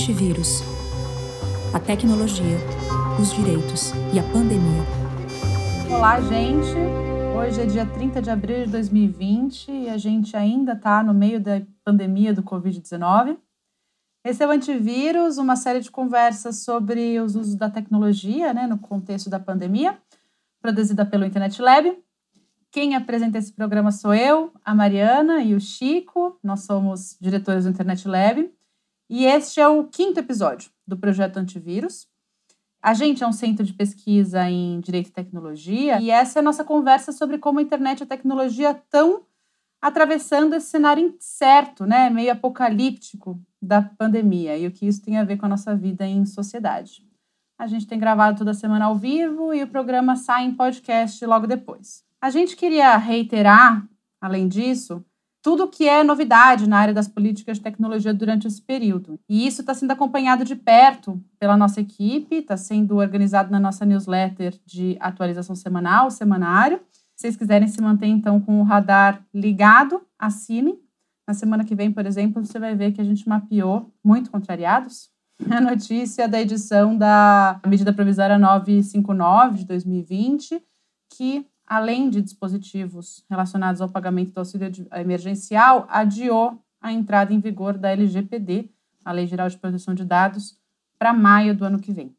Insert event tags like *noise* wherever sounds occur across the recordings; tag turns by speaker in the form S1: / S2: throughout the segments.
S1: Antivírus. A tecnologia, os direitos e a pandemia.
S2: Olá, gente. Hoje é dia 30 de abril de 2020 e a gente ainda está no meio da pandemia do Covid-19. Esse é o Antivírus, uma série de conversas sobre os usos da tecnologia né, no contexto da pandemia, produzida pelo Internet Lab. Quem apresenta esse programa sou eu, a Mariana e o Chico. Nós somos diretores do Internet Lab. E este é o quinto episódio do projeto Antivírus. A gente é um centro de pesquisa em direito e tecnologia e essa é a nossa conversa sobre como a internet e a tecnologia estão atravessando esse cenário incerto, né, meio apocalíptico da pandemia e o que isso tem a ver com a nossa vida em sociedade. A gente tem gravado toda semana ao vivo e o programa sai em podcast logo depois. A gente queria reiterar, além disso, tudo que é novidade na área das políticas de tecnologia durante esse período. E isso está sendo acompanhado de perto pela nossa equipe, está sendo organizado na nossa newsletter de atualização semanal, semanário. Se vocês quiserem se manter, então, com o radar ligado, assinem. Na semana que vem, por exemplo, você vai ver que a gente mapeou, muito contrariados, *laughs* a notícia da edição da medida provisória 959 de 2020, que além de dispositivos relacionados ao pagamento do auxílio emergencial, adiou a entrada em vigor da LGPD, a Lei Geral de Proteção de Dados, para maio do ano que vem.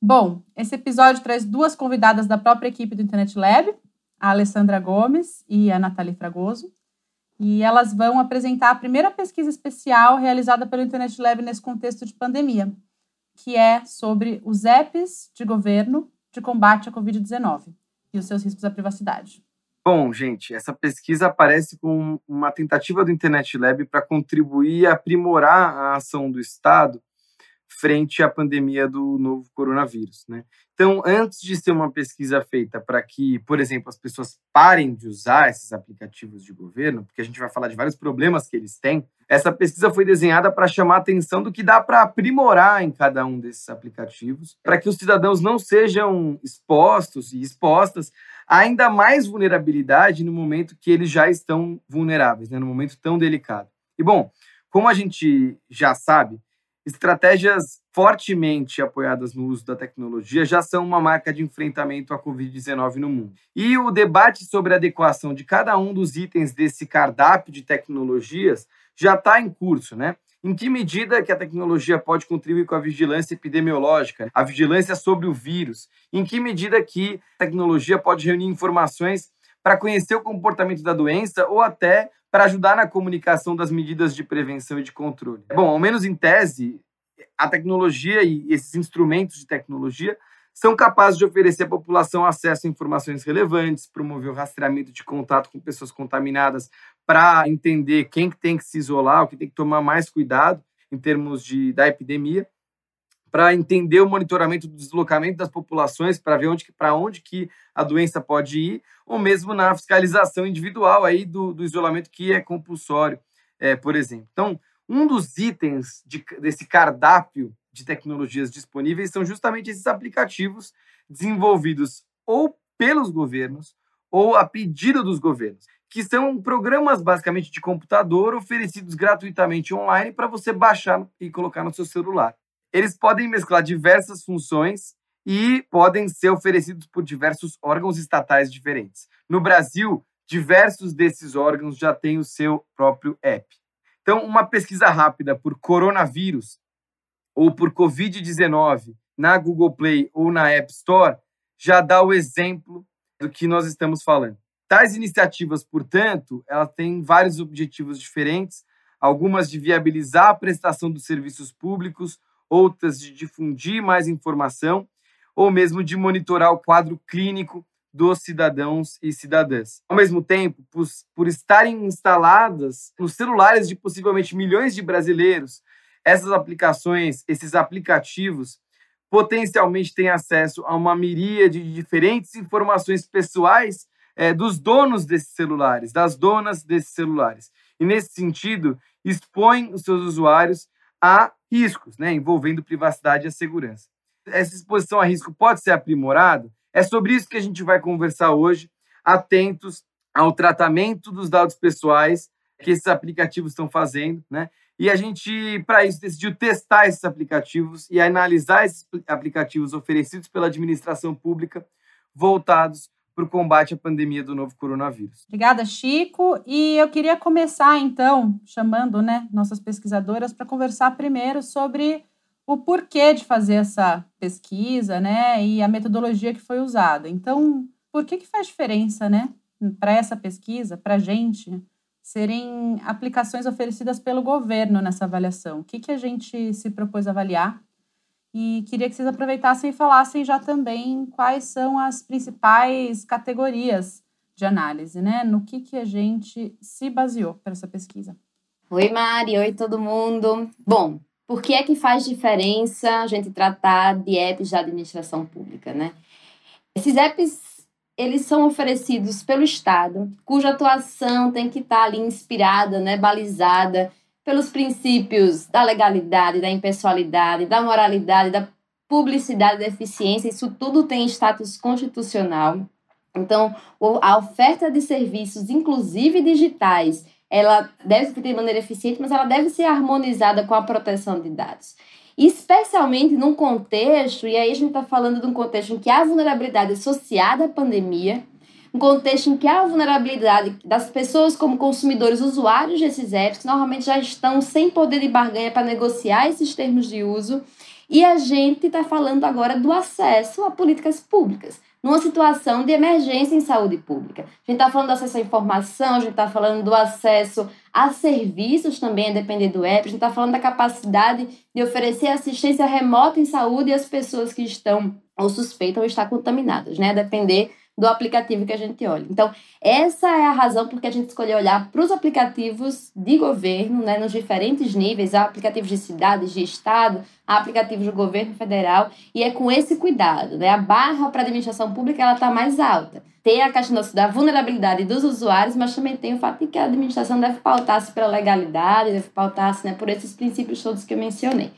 S2: Bom, esse episódio traz duas convidadas da própria equipe do Internet Lab, a Alessandra Gomes e a Nathalie Fragoso, e elas vão apresentar a primeira pesquisa especial realizada pelo Internet Lab nesse contexto de pandemia, que é sobre os apps de governo de combate à Covid-19 e os seus riscos à privacidade.
S3: Bom, gente, essa pesquisa aparece com uma tentativa do Internet Lab para contribuir e aprimorar a ação do Estado frente à pandemia do novo coronavírus, né? Então, antes de ser uma pesquisa feita para que, por exemplo, as pessoas parem de usar esses aplicativos de governo, porque a gente vai falar de vários problemas que eles têm, essa pesquisa foi desenhada para chamar a atenção do que dá para aprimorar em cada um desses aplicativos, para que os cidadãos não sejam expostos e expostas a ainda mais vulnerabilidade no momento que eles já estão vulneráveis, né? no momento tão delicado. E bom, como a gente já sabe, Estratégias fortemente apoiadas no uso da tecnologia já são uma marca de enfrentamento à Covid-19 no mundo. E o debate sobre a adequação de cada um dos itens desse cardápio de tecnologias já está em curso, né? Em que medida que a tecnologia pode contribuir com a vigilância epidemiológica, a vigilância sobre o vírus? Em que medida que a tecnologia pode reunir informações para conhecer o comportamento da doença ou até para ajudar na comunicação das medidas de prevenção e de controle. Bom, ao menos em tese, a tecnologia e esses instrumentos de tecnologia são capazes de oferecer à população acesso a informações relevantes, promover o rastreamento de contato com pessoas contaminadas para entender quem tem que se isolar, o que tem que tomar mais cuidado em termos de, da epidemia para entender o monitoramento do deslocamento das populações, para ver onde, para onde que a doença pode ir, ou mesmo na fiscalização individual aí do, do isolamento que é compulsório, é, por exemplo. Então, um dos itens de, desse cardápio de tecnologias disponíveis são justamente esses aplicativos desenvolvidos ou pelos governos ou a pedido dos governos, que são programas basicamente de computador oferecidos gratuitamente online para você baixar e colocar no seu celular. Eles podem mesclar diversas funções e podem ser oferecidos por diversos órgãos estatais diferentes. No Brasil, diversos desses órgãos já têm o seu próprio app. Então, uma pesquisa rápida por coronavírus ou por Covid-19 na Google Play ou na App Store já dá o exemplo do que nós estamos falando. Tais iniciativas, portanto, elas têm vários objetivos diferentes, algumas de viabilizar a prestação dos serviços públicos, outras de difundir mais informação, ou mesmo de monitorar o quadro clínico dos cidadãos e cidadãs. Ao mesmo tempo, por, por estarem instaladas nos celulares de possivelmente milhões de brasileiros, essas aplicações, esses aplicativos, potencialmente têm acesso a uma miríade de diferentes informações pessoais é, dos donos desses celulares, das donas desses celulares. E, nesse sentido, expõem os seus usuários a riscos, né, envolvendo privacidade e segurança. Essa exposição a risco pode ser aprimorada? É sobre isso que a gente vai conversar hoje, atentos ao tratamento dos dados pessoais que esses aplicativos estão fazendo, né? E a gente, para isso, decidiu testar esses aplicativos e analisar esses aplicativos oferecidos pela administração pública voltados para o combate à pandemia do novo coronavírus.
S2: Obrigada, Chico. E eu queria começar, então, chamando né, nossas pesquisadoras para conversar primeiro sobre o porquê de fazer essa pesquisa né, e a metodologia que foi usada. Então, por que, que faz diferença né, para essa pesquisa, para a gente, serem aplicações oferecidas pelo governo nessa avaliação? O que, que a gente se propôs avaliar e queria que vocês aproveitassem e falassem já também quais são as principais categorias de análise, né? No que, que a gente se baseou para essa pesquisa.
S4: Oi, Mari. Oi, todo mundo. Bom, por que é que faz diferença a gente tratar de apps de administração pública, né? Esses apps, eles são oferecidos pelo Estado, cuja atuação tem que estar ali inspirada, né, balizada pelos princípios da legalidade, da impessoalidade, da moralidade, da publicidade, da eficiência, isso tudo tem status constitucional. Então, a oferta de serviços, inclusive digitais, ela deve ser de maneira eficiente, mas ela deve ser harmonizada com a proteção de dados. Especialmente num contexto, e aí a gente está falando de um contexto em que há vulnerabilidade associada à pandemia, um contexto em que há a vulnerabilidade das pessoas como consumidores, usuários desses apps, que normalmente já estão sem poder de barganha para negociar esses termos de uso, e a gente está falando agora do acesso a políticas públicas, numa situação de emergência em saúde pública. A gente está falando do acesso à informação, a gente está falando do acesso a serviços também, a depender do app, a gente está falando da capacidade de oferecer assistência remota em saúde às pessoas que estão ou suspeitam estar contaminadas, né? A depender do aplicativo que a gente olha. Então, essa é a razão porque a gente escolheu olhar para os aplicativos de governo, né, nos diferentes níveis, aplicativos de cidades, de estado, aplicativos do governo federal, e é com esse cuidado, né, a barra para a administração pública ela está mais alta. Tem a questão da vulnerabilidade dos usuários, mas também tem o fato de que a administração deve pautar-se pela legalidade, deve pautar-se né, por esses princípios todos que eu mencionei.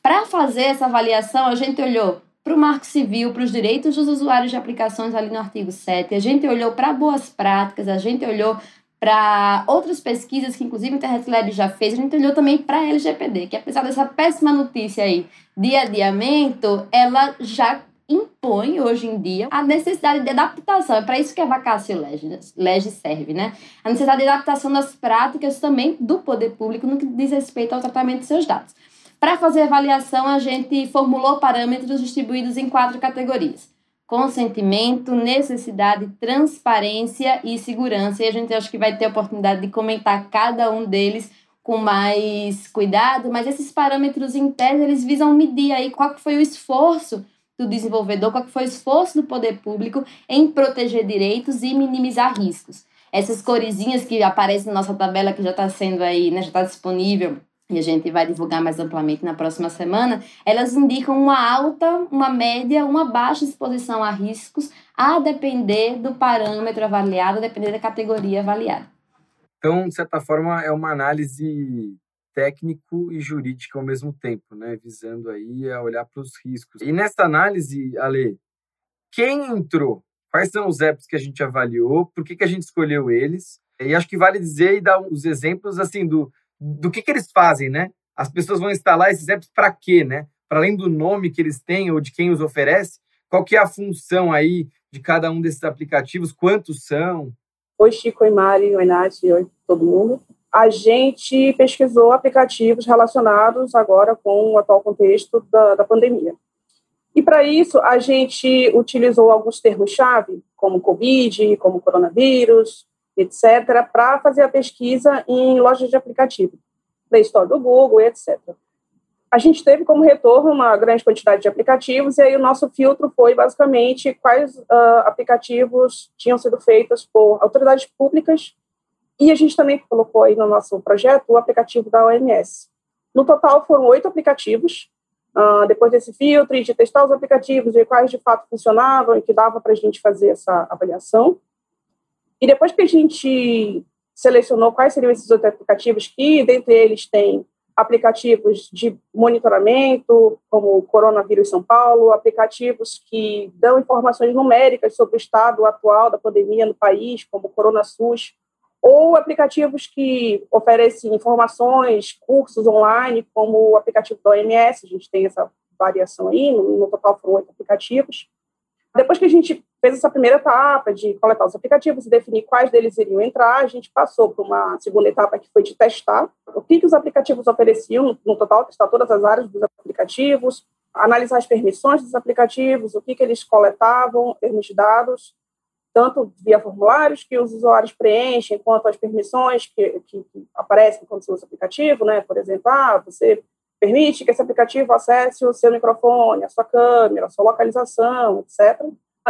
S4: Para fazer essa avaliação, a gente olhou para o Marco Civil, para os direitos dos usuários de aplicações ali no artigo 7. A gente olhou para boas práticas, a gente olhou para outras pesquisas que inclusive a Internet Lab já fez, a gente olhou também para a LGPD, que apesar dessa péssima notícia aí de adiamento, ela já impõe hoje em dia a necessidade de adaptação. É para isso que a vacácio lege serve, né? A necessidade de adaptação das práticas também do poder público no que diz respeito ao tratamento de seus dados. Para fazer avaliação, a gente formulou parâmetros distribuídos em quatro categorias: consentimento, necessidade, transparência e segurança. E a gente acho que vai ter a oportunidade de comentar cada um deles com mais cuidado, mas esses parâmetros internos, eles visam medir aí qual foi o esforço do desenvolvedor, qual foi o esforço do poder público em proteger direitos e minimizar riscos. Essas coresinhas que aparecem na nossa tabela, que já está sendo aí, né, já está disponível e a gente vai divulgar mais amplamente na próxima semana, elas indicam uma alta, uma média, uma baixa exposição a riscos, a depender do parâmetro avaliado, a depender da categoria avaliada.
S3: Então, de certa forma, é uma análise técnico e jurídica ao mesmo tempo, né? visando aí a olhar para os riscos. E nessa análise, Ale, quem entrou? Quais são os apps que a gente avaliou? Por que, que a gente escolheu eles? E acho que vale dizer e dar os exemplos assim do do que, que eles fazem, né? As pessoas vão instalar esses apps para quê, né? Para além do nome que eles têm ou de quem os oferece, qual que é a função aí de cada um desses aplicativos? Quantos são?
S5: Oi, Chico, oi, Mari, oi, Nath, oi, todo mundo. A gente pesquisou aplicativos relacionados agora com o atual contexto da, da pandemia. E para isso, a gente utilizou alguns termos-chave, como Covid, como coronavírus, etc., para fazer a pesquisa em lojas de aplicativo, Play Store do Google, etc. A gente teve como retorno uma grande quantidade de aplicativos, e aí o nosso filtro foi basicamente quais uh, aplicativos tinham sido feitos por autoridades públicas, e a gente também colocou aí no nosso projeto o aplicativo da OMS. No total foram oito aplicativos, uh, depois desse filtro e de testar os aplicativos, ver quais de fato funcionavam e que dava para a gente fazer essa avaliação. E depois que a gente selecionou quais seriam esses outros aplicativos, que dentre eles tem aplicativos de monitoramento, como o Coronavírus São Paulo, aplicativos que dão informações numéricas sobre o estado atual da pandemia no país, como o CoronaSUS, ou aplicativos que oferecem informações, cursos online, como o aplicativo da OMS, a gente tem essa variação aí, no, no total foram oito aplicativos. Depois que a gente fez essa primeira etapa de coletar os aplicativos e definir quais deles iriam entrar, a gente passou para uma segunda etapa que foi de testar o que, que os aplicativos ofereciam, no total, testar todas as áreas dos aplicativos, analisar as permissões dos aplicativos, o que, que eles coletavam, termos de dados, tanto via formulários que os usuários preenchem, quanto as permissões que, que aparecem quando você usa o aplicativo, né? Por exemplo, ah, você permite que esse aplicativo acesse o seu microfone, a sua câmera, a sua localização, etc.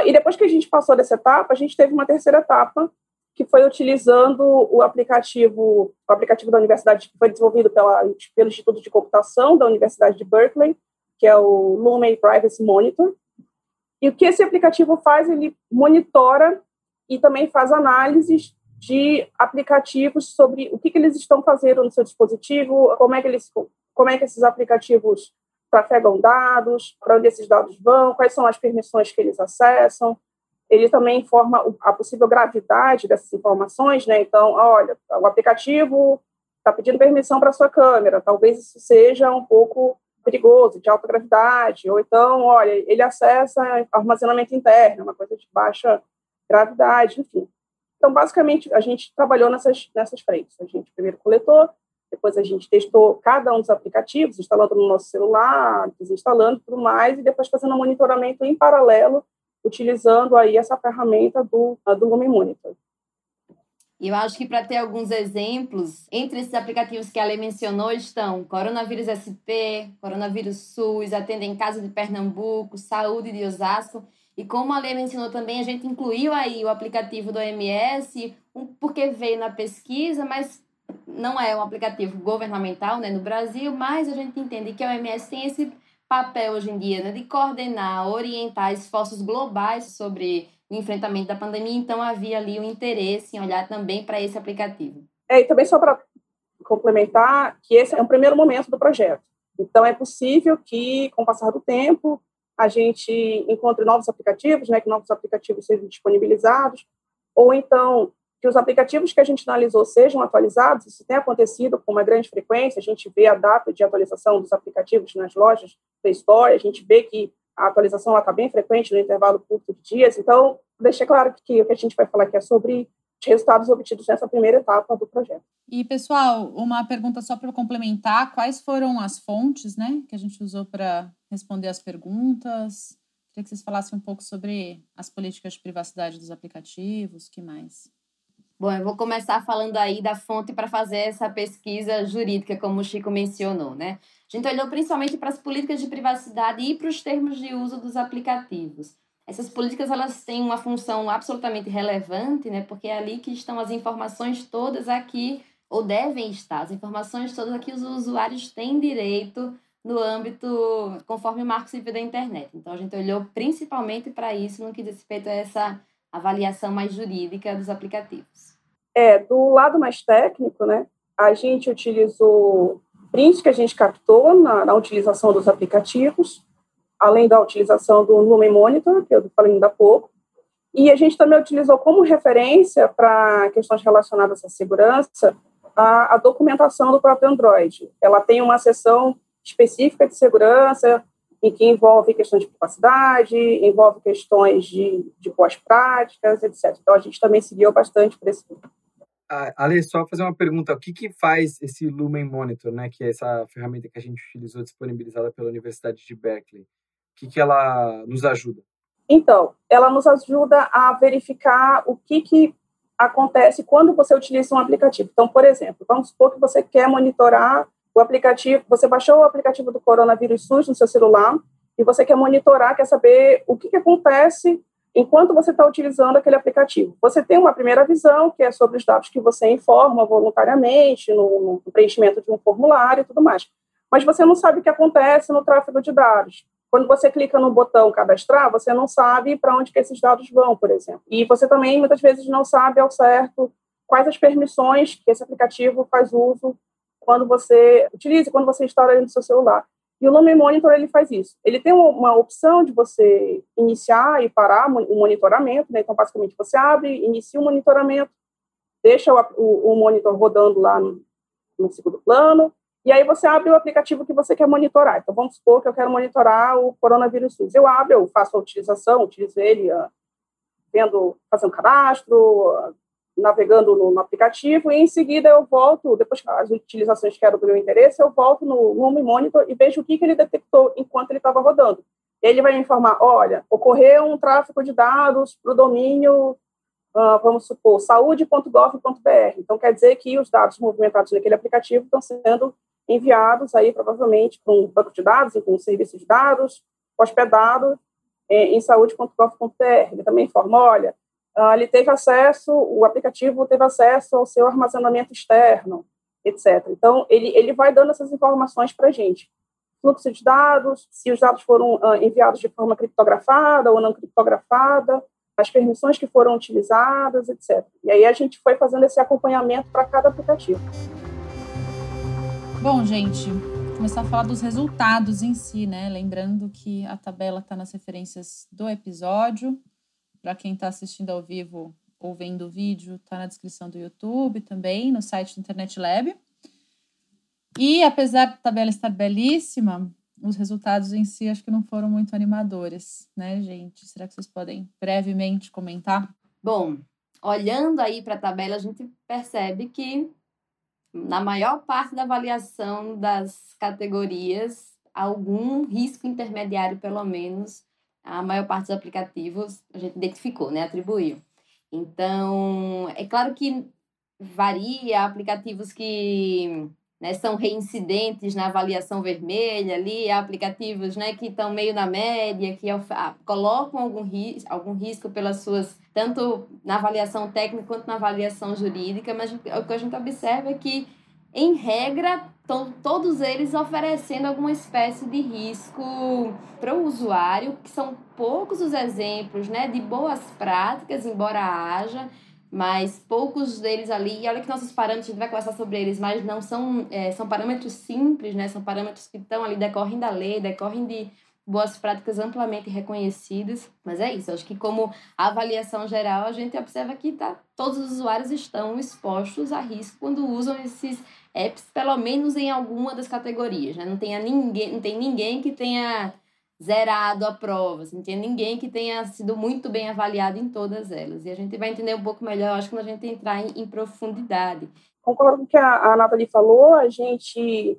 S5: E depois que a gente passou dessa etapa, a gente teve uma terceira etapa, que foi utilizando o aplicativo, o aplicativo da universidade que foi desenvolvido pela, pelo Instituto de Computação da Universidade de Berkeley, que é o Lumen Privacy Monitor. E o que esse aplicativo faz? Ele monitora e também faz análises de aplicativos sobre o que, que eles estão fazendo no seu dispositivo, como é que eles como é que esses aplicativos trafegam dados, para onde esses dados vão, quais são as permissões que eles acessam. Ele também informa a possível gravidade dessas informações, né? Então, olha, o aplicativo está pedindo permissão para sua câmera, talvez isso seja um pouco perigoso, de alta gravidade, ou então, olha, ele acessa armazenamento interno, uma coisa de baixa gravidade, enfim. Então, basicamente, a gente trabalhou nessas, nessas frentes. A gente primeiro coletou, depois a gente testou cada um dos aplicativos, instalando no nosso celular, desinstalando tudo mais, e depois fazendo um monitoramento em paralelo, utilizando aí essa ferramenta do, do Lumen Monitor.
S4: E eu acho que para ter alguns exemplos, entre esses aplicativos que a Lei mencionou estão Coronavírus SP, Coronavírus SUS, Atendem Casa de Pernambuco, Saúde de Osasco. E como a Lei mencionou também, a gente incluiu aí o aplicativo do OMS, porque veio na pesquisa, mas não é um aplicativo governamental né, no Brasil, mas a gente entende que a OMS tem esse papel hoje em dia né, de coordenar, orientar esforços globais sobre o enfrentamento da pandemia, então havia ali o um interesse em olhar também para esse aplicativo.
S5: É, e também só para complementar, que esse é um primeiro momento do projeto. Então, é possível que, com o passar do tempo, a gente encontre novos aplicativos, né, que novos aplicativos sejam disponibilizados, ou então que os aplicativos que a gente analisou sejam atualizados, isso tem acontecido com uma grande frequência, a gente vê a data de atualização dos aplicativos nas lojas da Store, a gente vê que a atualização está bem frequente no intervalo curto de dias, então, deixei claro que o que a gente vai falar aqui é sobre os resultados obtidos nessa primeira etapa do projeto.
S2: E, pessoal, uma pergunta só para complementar, quais foram as fontes né, que a gente usou para responder as perguntas? Queria que vocês falassem um pouco sobre as políticas de privacidade dos aplicativos, que mais?
S4: Bom, eu vou começar falando aí da fonte para fazer essa pesquisa jurídica, como o Chico mencionou, né? A gente olhou principalmente para as políticas de privacidade e para os termos de uso dos aplicativos. Essas políticas elas têm uma função absolutamente relevante, né? Porque é ali que estão as informações todas aqui ou devem estar, as informações todas aqui os usuários têm direito no âmbito conforme o Marco Civil da Internet. Então a gente olhou principalmente para isso no que diz respeito a essa avaliação mais jurídica dos aplicativos?
S5: É, do lado mais técnico, né, a gente utilizou prints que a gente captou na, na utilização dos aplicativos, além da utilização do Lumen Monitor, que eu falei ainda há pouco, e a gente também utilizou como referência para questões relacionadas à segurança a, a, documentação do próprio Android. Ela tem uma seção específica de segurança em que envolve questões de privacidade, envolve questões de, de boas práticas, etc. Então, a gente também seguiu bastante por esse
S3: Ale, só fazer uma pergunta. O que, que faz esse Lumen Monitor, né, que é essa ferramenta que a gente utilizou disponibilizada pela Universidade de Berkeley? O que, que ela nos ajuda?
S5: Então, ela nos ajuda a verificar o que, que acontece quando você utiliza um aplicativo. Então, por exemplo, vamos supor que você quer monitorar o aplicativo, você baixou o aplicativo do coronavírus SUS no seu celular e você quer monitorar, quer saber o que, que acontece enquanto você está utilizando aquele aplicativo. Você tem uma primeira visão, que é sobre os dados que você informa voluntariamente, no, no preenchimento de um formulário e tudo mais. Mas você não sabe o que acontece no tráfego de dados. Quando você clica no botão cadastrar, você não sabe para onde que esses dados vão, por exemplo. E você também, muitas vezes, não sabe ao certo quais as permissões que esse aplicativo faz uso quando você utiliza, quando você instala no seu celular. E o Lumen Monitor ele faz isso. Ele tem uma opção de você iniciar e parar o monitoramento, né? Então, basicamente, você abre, inicia o monitoramento, deixa o, o, o monitor rodando lá no, no segundo plano, e aí você abre o aplicativo que você quer monitorar. Então, vamos supor que eu quero monitorar o coronavírus SUS. Eu abro, eu faço a utilização, utilizo ele uh, vendo, fazendo cadastro, uh, navegando no, no, aplicativo, e em seguida eu volto, depois as utilizações que eram do meu interesse, eu volto no Home Monitor e vejo o que, que ele detectou enquanto ele estava rodando. Ele vai me informar, olha, ocorreu um tráfego de dados para o domínio uh, vamos supor, saúde.gov.br. Então, quer dizer que os dados movimentados naquele aplicativo estão sendo enviados aí, provavelmente, para um banco de dados, para um serviço de dados, hospedado em, em saúde.gov.br. Ele também informa, olha, ele teve acesso, o aplicativo teve acesso ao seu armazenamento externo, etc. Então, ele, ele vai dando essas informações para a gente. Fluxo de dados, se os dados foram uh, enviados de forma criptografada ou não criptografada, as permissões que foram utilizadas, etc. E aí a gente foi fazendo esse acompanhamento para cada aplicativo.
S2: Bom, gente, começar a falar dos resultados em si, né? Lembrando que a tabela está nas referências do episódio. Para quem está assistindo ao vivo ou vendo o vídeo, está na descrição do YouTube também, no site do Internet Lab. E apesar da tabela estar belíssima, os resultados em si acho que não foram muito animadores, né, gente? Será que vocês podem brevemente comentar?
S4: Bom, olhando aí para a tabela, a gente percebe que na maior parte da avaliação das categorias, algum risco intermediário, pelo menos, a maior parte dos aplicativos a gente identificou, né, atribuiu. Então, é claro que varia aplicativos que né, são reincidentes na avaliação vermelha ali, aplicativos né, que estão meio na média, que ah, colocam algum, ris algum risco pelas suas, tanto na avaliação técnica quanto na avaliação jurídica, mas o que a gente observa é que, em regra, estão todos eles oferecendo alguma espécie de risco para o usuário, que são poucos os exemplos né, de boas práticas, embora haja, mas poucos deles ali, e olha que nossos parâmetros, a gente vai conversar sobre eles, mas não são, é, são parâmetros simples, né? São parâmetros que estão ali, decorrem da lei, decorrem de boas práticas amplamente reconhecidas. Mas é isso, acho que como avaliação geral, a gente observa que tá, todos os usuários estão expostos a risco quando usam esses apps, pelo menos em alguma das categorias, né? Não, tenha ninguém, não tem ninguém que tenha zerado a prova, assim, não tinha ninguém que tenha sido muito bem avaliado em todas elas. E a gente vai entender um pouco melhor, acho que quando a gente entrar em, em profundidade.
S5: Concordo com o que a, a Nathalie falou, a gente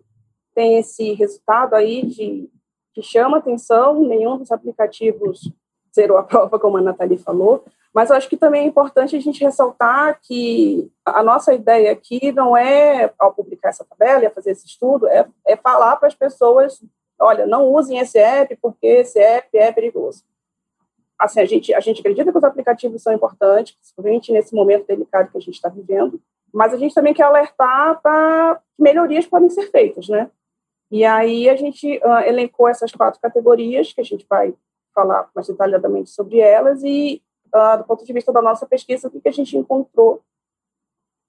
S5: tem esse resultado aí de que chama atenção, nenhum dos aplicativos zerou a *laughs* prova, como a Nathalie falou, mas acho que também é importante a gente ressaltar que a nossa ideia aqui não é, ao publicar essa tabela e fazer esse estudo, é, é falar para as pessoas olha, não usem esse app porque esse app é perigoso. Assim, a gente, a gente acredita que os aplicativos são importantes, principalmente nesse momento delicado que a gente está vivendo, mas a gente também quer alertar para melhorias podem ser feitas, né? E aí a gente uh, elencou essas quatro categorias, que a gente vai falar mais detalhadamente sobre elas, e uh, do ponto de vista da nossa pesquisa, o que, que a gente encontrou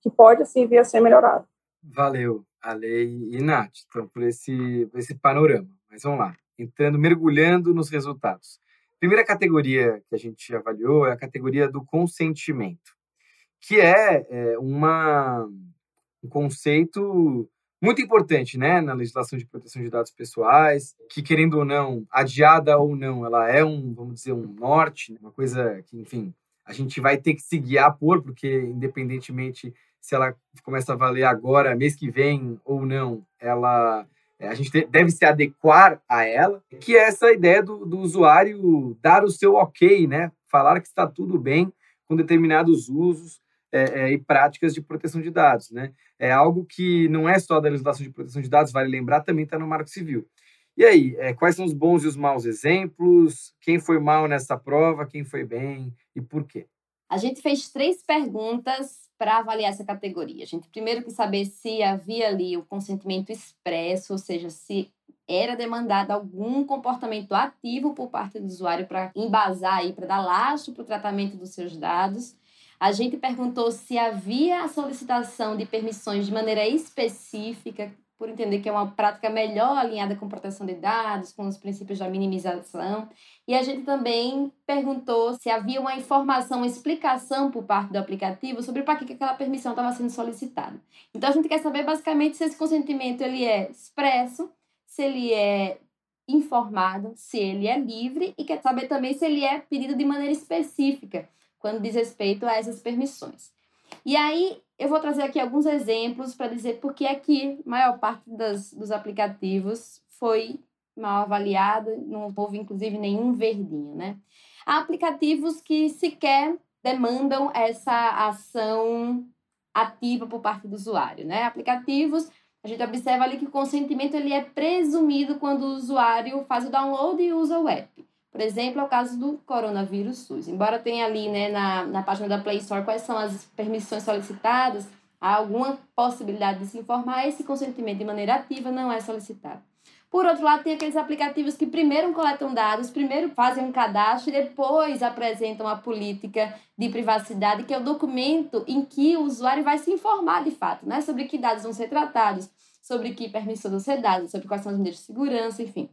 S5: que pode, assim, vir a ser melhorado.
S3: Valeu, Ale e Nath, então, por esse, por esse panorama. Mas vamos lá, entrando, mergulhando nos resultados. Primeira categoria que a gente avaliou é a categoria do consentimento, que é, é uma, um conceito muito importante, né, na legislação de proteção de dados pessoais, que querendo ou não, adiada ou não, ela é um, vamos dizer, um norte, né, uma coisa que, enfim, a gente vai ter que se guiar por, porque independentemente se ela começa a valer agora, mês que vem ou não, ela é, a gente deve se adequar a ela, que é essa ideia do, do usuário dar o seu ok, né? Falar que está tudo bem com determinados usos é, é, e práticas de proteção de dados, né? É algo que não é só da legislação de proteção de dados, vale lembrar, também está no Marco Civil. E aí, é, quais são os bons e os maus exemplos? Quem foi mal nessa prova? Quem foi bem? E por quê?
S4: A gente fez três perguntas para avaliar essa categoria. A gente primeiro quis saber se havia ali o consentimento expresso, ou seja, se era demandado algum comportamento ativo por parte do usuário para embasar aí, para dar lastro para o tratamento dos seus dados. A gente perguntou se havia a solicitação de permissões de maneira específica, por entender que é uma prática melhor alinhada com proteção de dados, com os princípios da minimização. E a gente também perguntou se havia uma informação, uma explicação por parte do aplicativo sobre para que aquela permissão estava sendo solicitada. Então a gente quer saber basicamente se esse consentimento ele é expresso, se ele é informado, se ele é livre e quer saber também se ele é pedido de maneira específica quando diz respeito a essas permissões. E aí eu vou trazer aqui alguns exemplos para dizer por que é que a maior parte das, dos aplicativos foi mal avaliada, não houve inclusive nenhum verdinho, né? Há aplicativos que sequer demandam essa ação ativa por parte do usuário, né? Aplicativos, a gente observa ali que o consentimento ele é presumido quando o usuário faz o download e usa o app. Por exemplo, é o caso do coronavírus SUS. Embora tenha ali né, na, na página da Play Store quais são as permissões solicitadas, há alguma possibilidade de se informar, esse consentimento de maneira ativa não é solicitado. Por outro lado, tem aqueles aplicativos que primeiro coletam dados, primeiro fazem um cadastro e depois apresentam a política de privacidade, que é o documento em que o usuário vai se informar de fato, né? Sobre que dados vão ser tratados, sobre que permissões vão ser dadas, sobre quais são as medidas de segurança, enfim.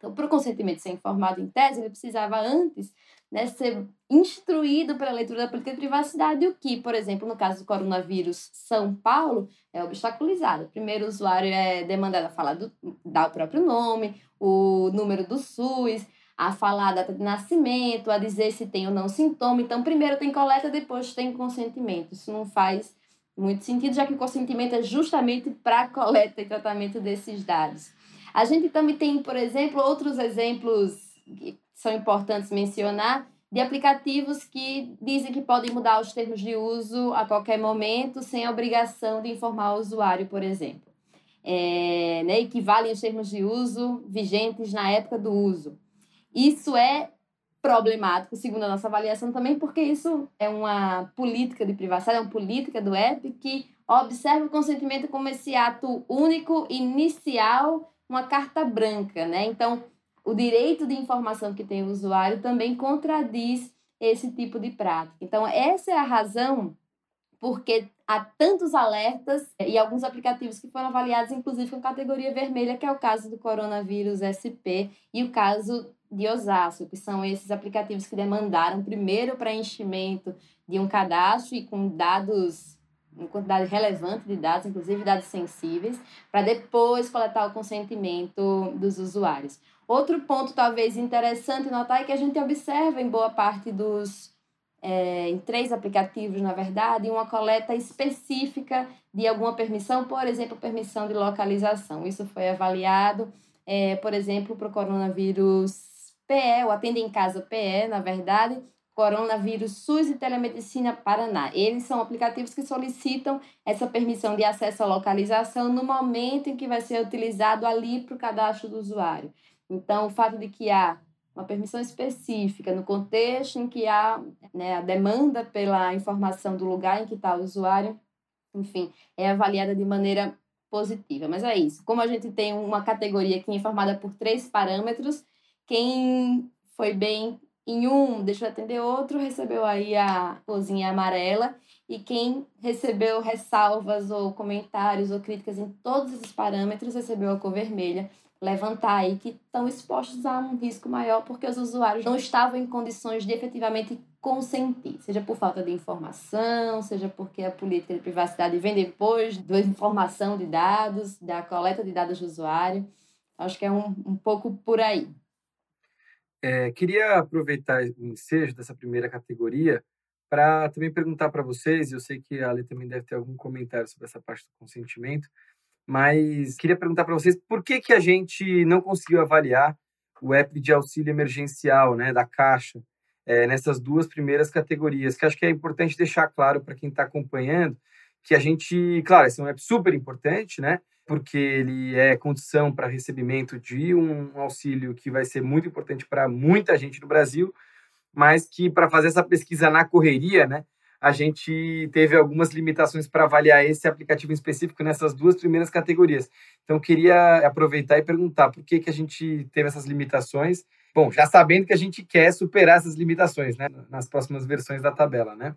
S4: Então, para o consentimento ser informado em tese, ele precisava antes né, ser instruído pela leitura da política de privacidade, o que, por exemplo, no caso do coronavírus São Paulo, é obstaculizado. Primeiro, o usuário é demandado a falar do, dar o próprio nome, o número do SUS, a falar a data de nascimento, a dizer se tem ou não sintoma. Então, primeiro tem coleta, depois tem consentimento. Isso não faz muito sentido, já que o consentimento é justamente para a coleta e tratamento desses dados. A gente também tem, por exemplo, outros exemplos que são importantes mencionar, de aplicativos que dizem que podem mudar os termos de uso a qualquer momento, sem a obrigação de informar o usuário, por exemplo. É, né, equivalem os termos de uso vigentes na época do uso. Isso é problemático, segundo a nossa avaliação também, porque isso é uma política de privacidade, é uma política do app que observa o consentimento como esse ato único, inicial uma carta branca, né? Então, o direito de informação que tem o usuário também contradiz esse tipo de prática. Então, essa é a razão porque há tantos alertas e alguns aplicativos que foram avaliados, inclusive com categoria vermelha, que é o caso do coronavírus SP e o caso de Osasco, que são esses aplicativos que demandaram primeiro preenchimento de um cadastro e com dados uma quantidade relevante de dados, inclusive dados sensíveis, para depois coletar o consentimento dos usuários. Outro ponto talvez interessante notar é que a gente observa em boa parte dos é, em três aplicativos, na verdade, uma coleta específica de alguma permissão, por exemplo, permissão de localização. Isso foi avaliado, é, por exemplo, para o coronavírus PE, o Atende em Casa PE, na verdade, Coronavírus SUS e Telemedicina Paraná. Eles são aplicativos que solicitam essa permissão de acesso à localização no momento em que vai ser utilizado ali para o cadastro do usuário. Então, o fato de que há uma permissão específica no contexto em que há né, a demanda pela informação do lugar em que está o usuário, enfim, é avaliada de maneira positiva. Mas é isso. Como a gente tem uma categoria aqui informada por três parâmetros, quem foi bem em um deixou de atender outro, recebeu aí a luzinha amarela. E quem recebeu ressalvas ou comentários ou críticas em todos esses parâmetros recebeu a cor vermelha. Levantar aí que estão expostos a um risco maior porque os usuários não estavam em condições de efetivamente consentir, seja por falta de informação, seja porque a política de privacidade vem depois da informação de dados, da coleta de dados do usuário. Acho que é um, um pouco por aí.
S3: É, queria aproveitar o ensejo dessa primeira categoria para também perguntar para vocês, eu sei que a Ale também deve ter algum comentário sobre essa parte do consentimento, mas queria perguntar para vocês por que, que a gente não conseguiu avaliar o app de auxílio emergencial né, da Caixa é, nessas duas primeiras categorias, que acho que é importante deixar claro para quem está acompanhando que a gente, claro, esse é um app super importante, né? Porque ele é condição para recebimento de um auxílio que vai ser muito importante para muita gente no Brasil, mas que para fazer essa pesquisa na correria, né, a gente teve algumas limitações para avaliar esse aplicativo em específico nessas duas primeiras categorias. Então, queria aproveitar e perguntar por que, que a gente teve essas limitações. Bom, já sabendo que a gente quer superar essas limitações né, nas próximas versões da tabela, né?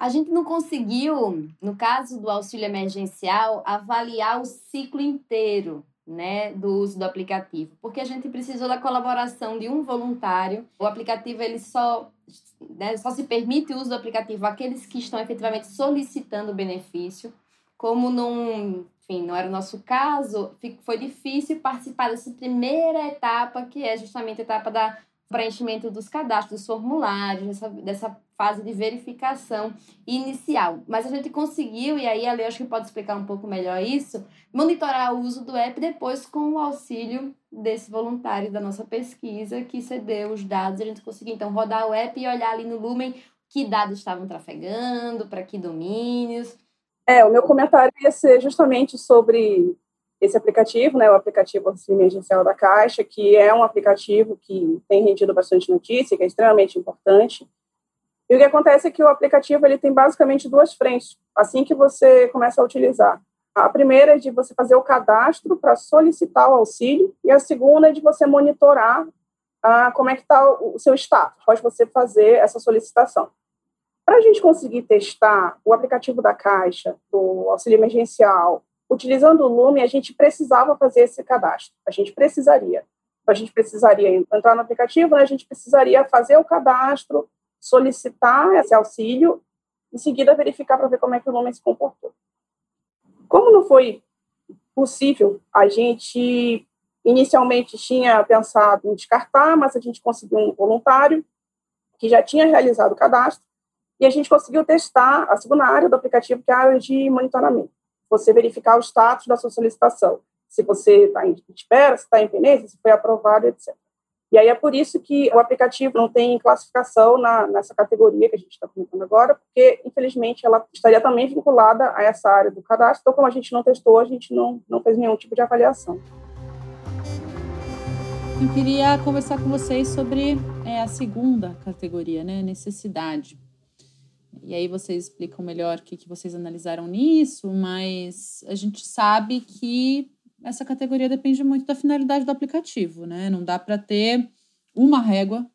S4: A gente não conseguiu, no caso do auxílio emergencial, avaliar o ciclo inteiro né, do uso do aplicativo, porque a gente precisou da colaboração de um voluntário. O aplicativo ele só, né, só se permite o uso do aplicativo àqueles que estão efetivamente solicitando o benefício. Como num, enfim, não era o nosso caso, foi difícil participar dessa primeira etapa, que é justamente a etapa da preenchimento dos cadastros, dos formulários, dessa, dessa fase de verificação inicial. Mas a gente conseguiu, e aí a Lei acho que pode explicar um pouco melhor isso, monitorar o uso do app depois com o auxílio desse voluntário da nossa pesquisa que cedeu os dados. A gente conseguiu então rodar o app e olhar ali no Lumen que dados estavam trafegando, para que domínios.
S5: É, o meu comentário ia ser justamente sobre esse aplicativo, né, o aplicativo Auxílio Emergencial da Caixa, que é um aplicativo que tem rendido bastante notícia, que é extremamente importante. E o que acontece é que o aplicativo ele tem basicamente duas frentes, assim que você começa a utilizar. A primeira é de você fazer o cadastro para solicitar o auxílio, e a segunda é de você monitorar ah, como é que está o seu status, após você fazer essa solicitação. Para a gente conseguir testar o aplicativo da Caixa, do auxílio emergencial, Utilizando o Lume, a gente precisava fazer esse cadastro. A gente precisaria. A gente precisaria entrar no aplicativo, né? a gente precisaria fazer o cadastro, solicitar esse auxílio, em seguida verificar para ver como é que o Lume se comportou. Como não foi possível, a gente inicialmente tinha pensado em descartar, mas a gente conseguiu um voluntário que já tinha realizado o cadastro e a gente conseguiu testar a segunda área do aplicativo, que é a área de monitoramento você verificar o status da sua solicitação. Se você está em espera, se está em pendência, se foi aprovado, etc. E aí é por isso que o aplicativo não tem classificação na, nessa categoria que a gente está comentando agora, porque, infelizmente, ela estaria também vinculada a essa área do cadastro. Então, como a gente não testou, a gente não, não fez nenhum tipo de avaliação.
S2: Eu queria conversar com vocês sobre é, a segunda categoria, né? Necessidade. E aí vocês explicam melhor o que, que vocês analisaram nisso, mas a gente sabe que essa categoria depende muito da finalidade do aplicativo, né? Não dá para ter uma régua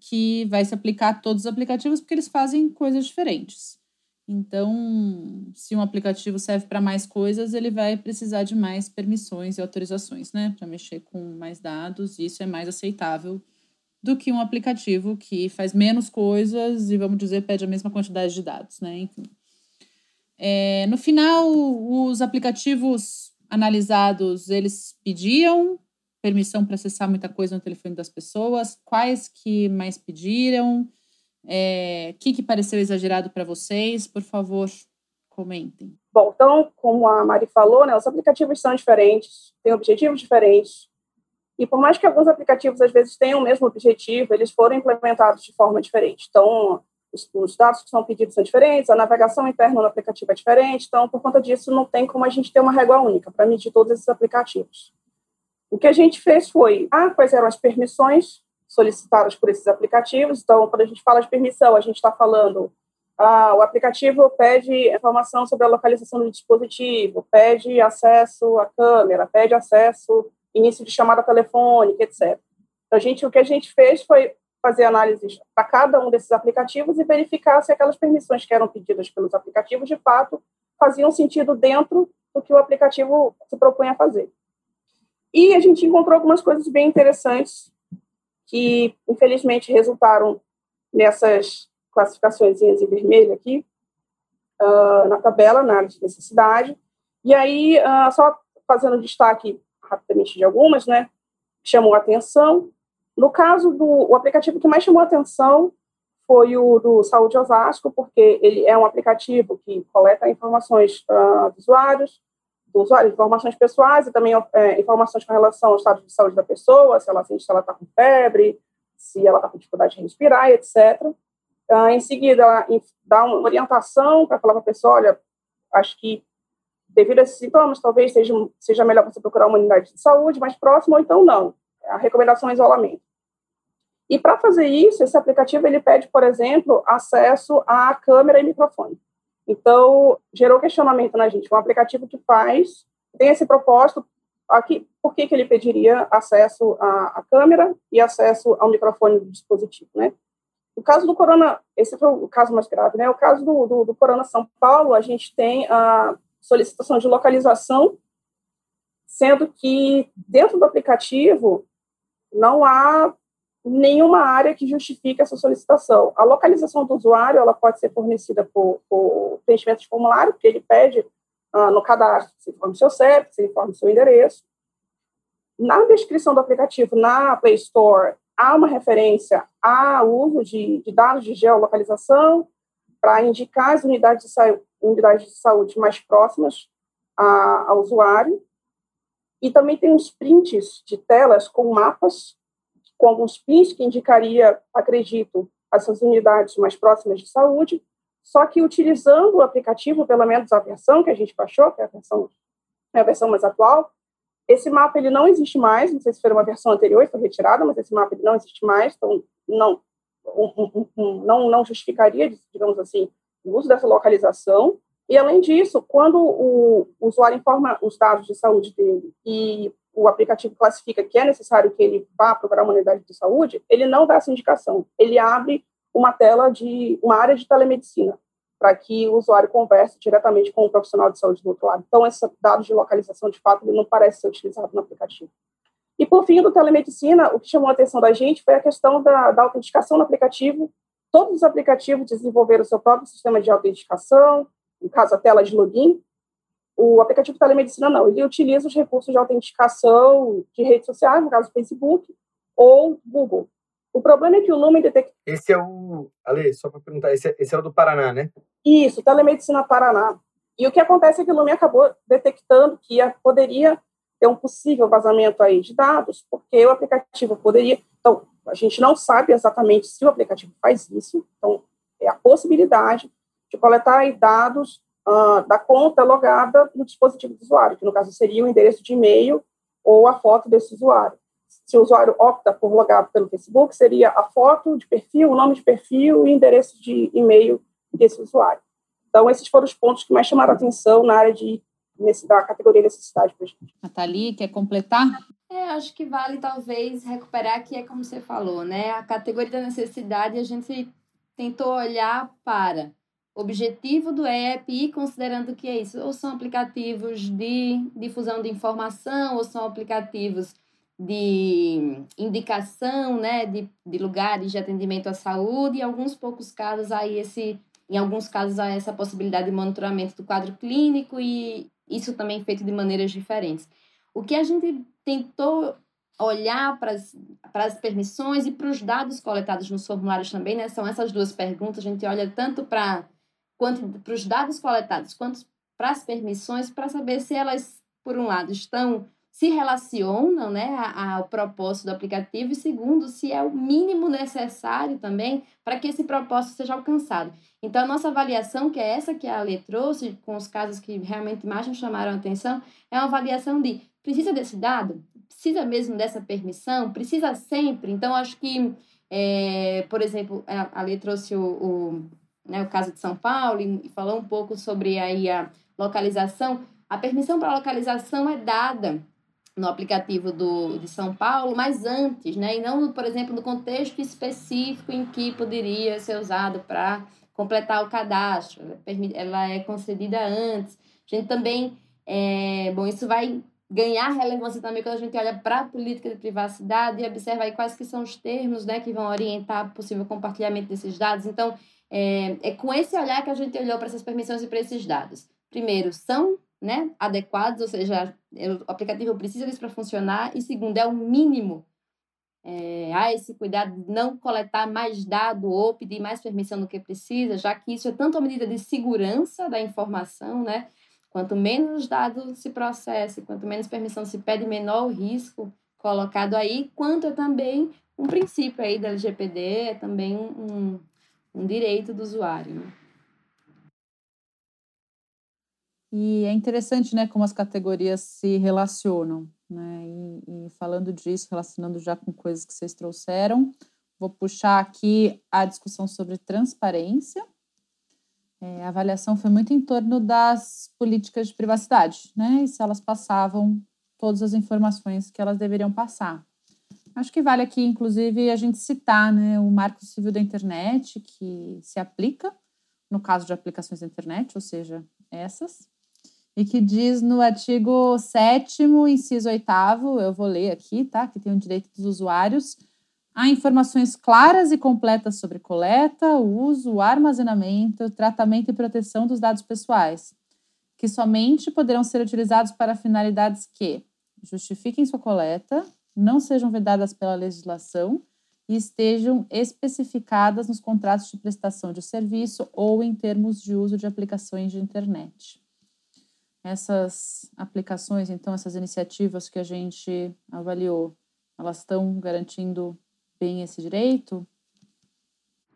S2: que vai se aplicar a todos os aplicativos porque eles fazem coisas diferentes. Então, se um aplicativo serve para mais coisas, ele vai precisar de mais permissões e autorizações, né? Para mexer com mais dados, e isso é mais aceitável do que um aplicativo que faz menos coisas e, vamos dizer, pede a mesma quantidade de dados, né? Enfim. É, no final, os aplicativos analisados, eles pediam permissão para acessar muita coisa no telefone das pessoas. Quais que mais pediram? O é, que, que pareceu exagerado para vocês? Por favor, comentem.
S5: Bom, então, como a Mari falou, né, os aplicativos são diferentes, têm objetivos diferentes. E por mais que alguns aplicativos às vezes tenham o mesmo objetivo, eles foram implementados de forma diferente. Então, os, os, dados que são pedidos são diferentes, a navegação interna no aplicativo é diferente. Então, por conta disso, não tem como a gente ter uma régua única para medir todos esses aplicativos. O que a gente fez foi, ah, quais eram as permissões solicitadas por esses aplicativos. Então, quando a gente fala de permissão, a gente está falando ah, o aplicativo pede informação sobre a localização do dispositivo, pede acesso à câmera, pede acesso início de chamada telefônica, etc. Então, a gente, o que a gente fez foi fazer análises para cada um desses aplicativos e verificar se aquelas permissões que eram pedidas pelos aplicativos, de fato, faziam sentido dentro do que o aplicativo se propõe a fazer. E a gente encontrou algumas coisas bem interessantes que, infelizmente, resultaram nessas classificações em vermelho aqui, uh, na tabela, na área de necessidade. E aí, uh, só fazendo destaque rapidamente de algumas, né? Chamou a atenção. No caso do o aplicativo que mais chamou atenção foi o do Saúde Osasco, porque ele é um aplicativo que coleta informações uh, dos usuários, do usuário, informações pessoais e também é, informações com relação ao estado de saúde da pessoa, se ela sente se ela está com febre, se ela está com dificuldade de respirar, etc. Uh, ah, em seguida, ela dá uma orientação para falar para a pessoa, olha, acho que devido a esses sintomas, talvez seja, seja melhor você procurar uma unidade de saúde mais próxima, ou então não. A recomendação é isolamento. E para fazer isso, esse aplicativo ele pede, por exemplo, acesso à câmera e microfone. Então, gerou questionamento na gente. Um aplicativo que faz, tem esse propósito, aqui, por que, que ele pediria acesso à, à câmera e acesso ao microfone do dispositivo, né? O caso do Corona, esse foi o caso mais grave, né? O caso do, do, do Corona São Paulo, a gente tem a solicitação de localização, sendo que dentro do aplicativo não há nenhuma área que justifique essa solicitação. A localização do usuário ela pode ser fornecida por, por preenchimento de formulário, porque ele pede ah, no cadastro que você informe seu CEP, que você informe seu endereço. Na descrição do aplicativo, na Play Store, há uma referência ao uso de, de dados de geolocalização para indicar as unidades de, unidades de saúde mais próximas a, ao usuário. E também tem uns prints de telas com mapas, com alguns pins que indicaria, acredito, essas unidades mais próximas de saúde, só que utilizando o aplicativo, pelo menos a versão que a gente baixou, que é a versão, é a versão mais atual, esse mapa ele não existe mais, não sei se foi uma versão anterior e foi retirada, mas esse mapa ele não existe mais, então não, um, um, um, não, não justificaria, digamos assim, o uso dessa localização. E, além disso, quando o, usuário informa os dados de saúde dele e o aplicativo classifica que é necessário que ele vá procurar uma unidade de saúde, ele não dá essa indicação. Ele abre uma tela de uma área de telemedicina para que o usuário converse diretamente com o profissional de saúde do outro lado. Então, esse dado de localização, de fato, ele não parece ser utilizado no aplicativo. E, por fim, do telemedicina, o que chamou a atenção da gente foi a questão da, da autenticação no aplicativo. Todos os aplicativos desenvolveram o seu próprio sistema de autenticação, no caso, a tela de login. O aplicativo telemedicina não, ele utiliza os recursos de autenticação de redes sociais, no caso, Facebook ou Google. O problema é que o Lumen detecta.
S3: Esse é o. Ale, só para perguntar, esse é, esse é o do Paraná, né?
S5: Isso, Telemedicina Paraná. E o que acontece é que o Lumen acabou detectando que poderia ter um possível vazamento aí de dados, porque o aplicativo poderia. Então, a gente não sabe exatamente se o aplicativo faz isso, então, é a possibilidade de coletar dados uh, da conta logada no dispositivo do usuário, que no caso seria o endereço de e-mail ou a foto desse usuário se o usuário opta por logar pelo Facebook, seria a foto de perfil, o nome de perfil e endereço de e-mail desse usuário. Então, esses foram os pontos que mais chamaram a atenção na área de, nesse, da categoria necessidade para gente.
S2: Nathalie, quer completar?
S4: É, acho que vale talvez recuperar que é como você falou, né? A categoria da necessidade a gente tentou olhar para objetivo do app e considerando que é isso, ou são aplicativos de difusão de informação, ou são aplicativos de indicação, né, de, de lugares de atendimento à saúde, e em alguns poucos casos aí esse, em alguns casos há essa possibilidade de monitoramento do quadro clínico e isso também feito de maneiras diferentes. O que a gente tentou olhar para as, para as permissões e para os dados coletados nos formulários também, né, são essas duas perguntas, a gente olha tanto para quanto para os dados coletados quanto para as permissões para saber se elas, por um lado, estão se relacionam né, ao propósito do aplicativo e segundo, se é o mínimo necessário também para que esse propósito seja alcançado. Então, a nossa avaliação, que é essa que a Ale trouxe, com os casos que realmente mais nos chamaram a atenção, é uma avaliação de precisa desse dado? Precisa mesmo dessa permissão? Precisa sempre? Então, acho que, é, por exemplo, a Ale trouxe o, o, né, o caso de São Paulo e falou um pouco sobre aí a localização. A permissão para localização é dada no aplicativo do, de São Paulo, mas antes, né? E não, por exemplo, no contexto específico em que poderia ser usado para completar o cadastro. Ela é concedida antes. A gente também, é, bom, isso vai ganhar relevância também quando a gente olha para a política de privacidade e observa aí quais que são os termos, né, que vão orientar possível compartilhamento desses dados. Então, é, é com esse olhar que a gente olhou para essas permissões e para esses dados. Primeiro, são né, adequados, ou seja, o aplicativo precisa disso para funcionar, e segundo, é o mínimo. É, há esse cuidado de não coletar mais dado ou pedir mais permissão do que precisa, já que isso é tanto a medida de segurança da informação, né? Quanto menos dados se processa, quanto menos permissão se pede, menor o risco colocado aí, quanto é também um princípio aí da LGPD, é também um, um direito do usuário. Né?
S2: E é interessante, né, como as categorias se relacionam, né? E, e, falando disso, relacionando já com coisas que vocês trouxeram, vou puxar aqui a discussão sobre transparência. É, a avaliação foi muito em torno das políticas de privacidade, né? E se elas passavam todas as informações que elas deveriam passar. Acho que vale aqui, inclusive, a gente citar né, o Marco Civil da Internet, que se aplica no caso de aplicações da internet, ou seja, essas, e que diz no artigo 7, inciso 8, eu vou ler aqui, tá? Que tem o direito dos usuários a informações claras e completas sobre coleta, uso, armazenamento, tratamento e proteção dos dados pessoais, que somente poderão ser utilizados para finalidades que justifiquem sua coleta, não sejam vedadas pela legislação e estejam especificadas nos contratos de prestação de serviço ou em termos de uso de aplicações de internet. Essas aplicações, então, essas iniciativas que a gente avaliou, elas estão garantindo bem esse direito?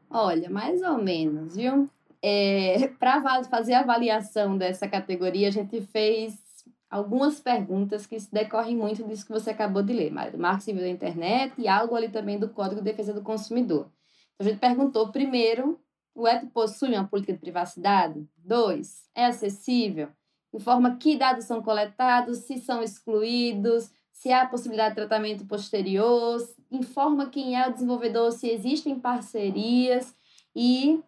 S4: Olha, mais ou menos, viu? É, *laughs* Para fazer a avaliação dessa categoria, a gente fez algumas perguntas que decorrem muito disso que você acabou de ler, do Marco Civil da Internet e algo ali também do Código de Defesa do Consumidor. Então, a gente perguntou, primeiro, o app possui uma política de privacidade? Dois, é acessível? Informa que dados são coletados, se são excluídos, se há possibilidade de tratamento posterior, informa quem é o desenvolvedor, se existem parcerias e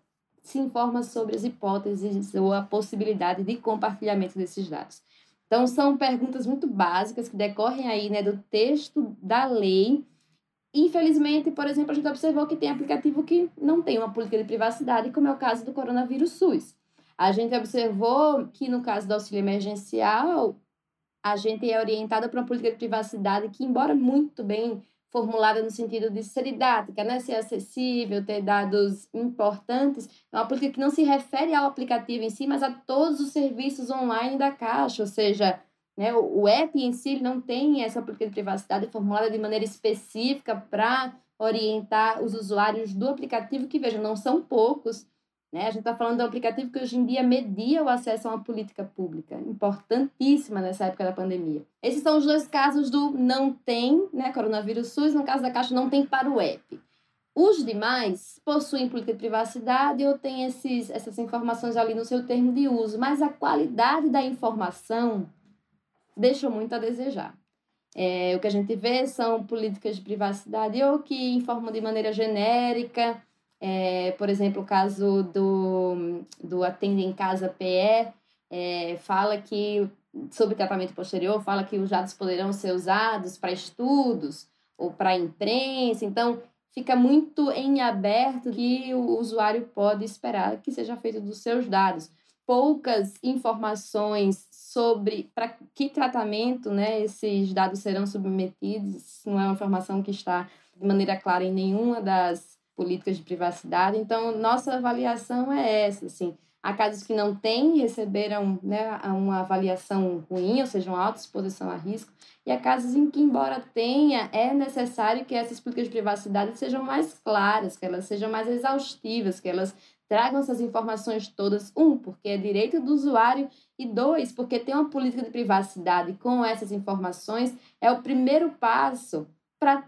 S4: se informa sobre as hipóteses ou a possibilidade de compartilhamento desses dados. Então, são perguntas muito básicas que decorrem aí né, do texto da lei. Infelizmente, por exemplo, a gente observou que tem aplicativo que não tem uma política de privacidade, como é o caso do coronavírus SUS. A gente observou que no caso do auxílio emergencial, a gente é orientada para uma política de privacidade que, embora muito bem formulada no sentido de ser didática, né? ser acessível, ter dados importantes. É uma política que não se refere ao aplicativo em si, mas a todos os serviços online da Caixa, ou seja, né, o app em si não tem essa política de privacidade formulada de maneira específica para orientar os usuários do aplicativo, que, vejam, não são poucos, né? A gente está falando de um aplicativo que hoje em dia media o acesso a uma política pública, importantíssima nessa época da pandemia. Esses são os dois casos do não tem, né, coronavírus SUS, no caso da Caixa não tem para o app. Os demais possuem política de privacidade ou têm esses, essas informações ali no seu termo de uso, mas a qualidade da informação deixa muito a desejar. É, o que a gente vê são políticas de privacidade ou que informam de maneira genérica, é, por exemplo, o caso do, do Atende em Casa PE, é, fala que, sobre tratamento posterior, fala que os dados poderão ser usados para estudos ou para imprensa. Então, fica muito em aberto que o usuário pode esperar que seja feito dos seus dados. Poucas informações sobre para que tratamento né, esses dados serão submetidos, não é uma informação que está de maneira clara em nenhuma das políticas de privacidade. Então, nossa avaliação é essa, assim. Há casos que não têm, receberam né, uma avaliação ruim, ou seja, uma alta exposição a risco, e há casos em que, embora tenha, é necessário que essas políticas de privacidade sejam mais claras, que elas sejam mais exaustivas, que elas tragam essas informações todas, um, porque é direito do usuário, e dois, porque ter uma política de privacidade com essas informações é o primeiro passo para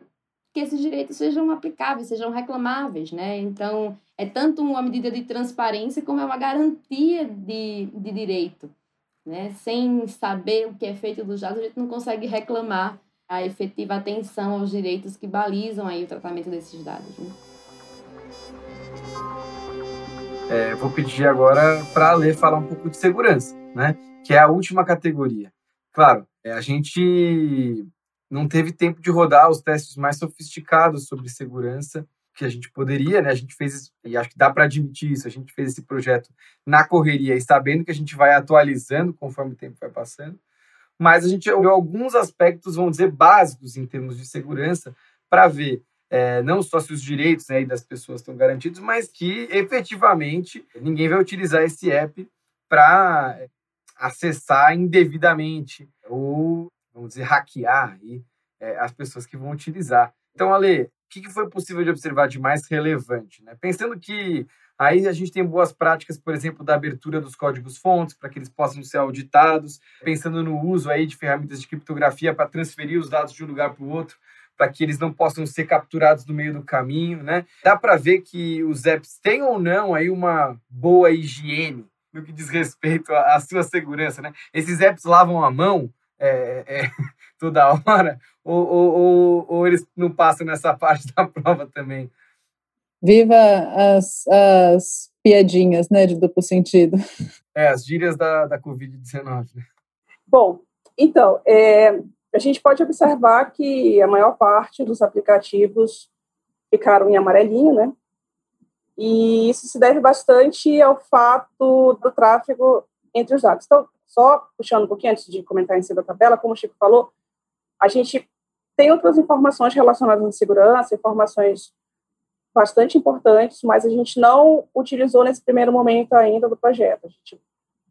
S4: que esses direitos sejam aplicáveis, sejam reclamáveis, né? Então, é tanto uma medida de transparência como é uma garantia de, de direito, né? Sem saber o que é feito dos dados, a gente não consegue reclamar a efetiva atenção aos direitos que balizam aí o tratamento desses dados. Né?
S3: É, vou pedir agora para a Lê falar um pouco de segurança, né? Que é a última categoria. Claro, é, a gente não teve tempo de rodar os testes mais sofisticados sobre segurança que a gente poderia, né? A gente fez, e acho que dá para admitir isso, a gente fez esse projeto na correria e sabendo que a gente vai atualizando conforme o tempo vai passando. Mas a gente olhou alguns aspectos, vamos dizer, básicos em termos de segurança, para ver é, não só se os direitos né, das pessoas estão garantidos, mas que efetivamente ninguém vai utilizar esse app para acessar indevidamente ou vamos dizer, hackear aí, é, as pessoas que vão utilizar. Então, Ale, o que foi possível de observar de mais relevante? Né? Pensando que aí a gente tem boas práticas, por exemplo, da abertura dos códigos-fontes para que eles possam ser auditados, pensando no uso aí de ferramentas de criptografia para transferir os dados de um lugar para o outro, para que eles não possam ser capturados no meio do caminho, né? Dá para ver que os apps têm ou não aí uma boa higiene no que diz respeito à, sua segurança, né? Esses apps lavam a mão, é, é, *laughs* toda hora, ou, ou, ou, ou eles não passam nessa *laughs* parte da prova também?
S6: Viva as, as piadinhas, né, de duplo sentido. *laughs*
S3: É, as gírias da, da Covid-19. Né?
S5: Bom, então, é, a gente pode observar que a maior parte dos aplicativos ficaram em amarelinho, né? E isso se deve bastante ao fato do tráfego entre os dados. Então, só puxando um pouquinho antes de comentar em cima da tabela, como o Chico falou, a gente tem outras informações relacionadas à segurança, informações bastante importantes, mas a gente não utilizou nesse primeiro momento ainda do projeto. A gente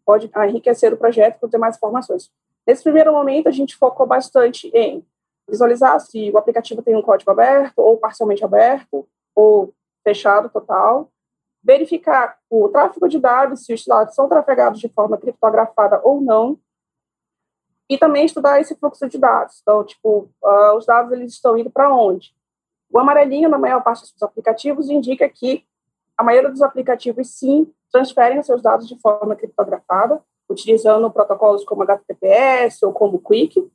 S5: pode enriquecer o projeto com ter mais informações. Nesse primeiro momento, a gente focou bastante em visualizar se o aplicativo tem um código aberto ou parcialmente aberto ou fechado total, verificar o tráfego de dados, se os dados são trafegados de forma criptografada ou não, e também estudar esse fluxo de dados. Então, tipo, uh, os dados eles estão indo para onde? O amarelinho, na maior parte dos aplicativos, indica que a maioria dos aplicativos, sim, transferem seus dados de forma criptografada, utilizando protocolos como HTTPS ou como Quick.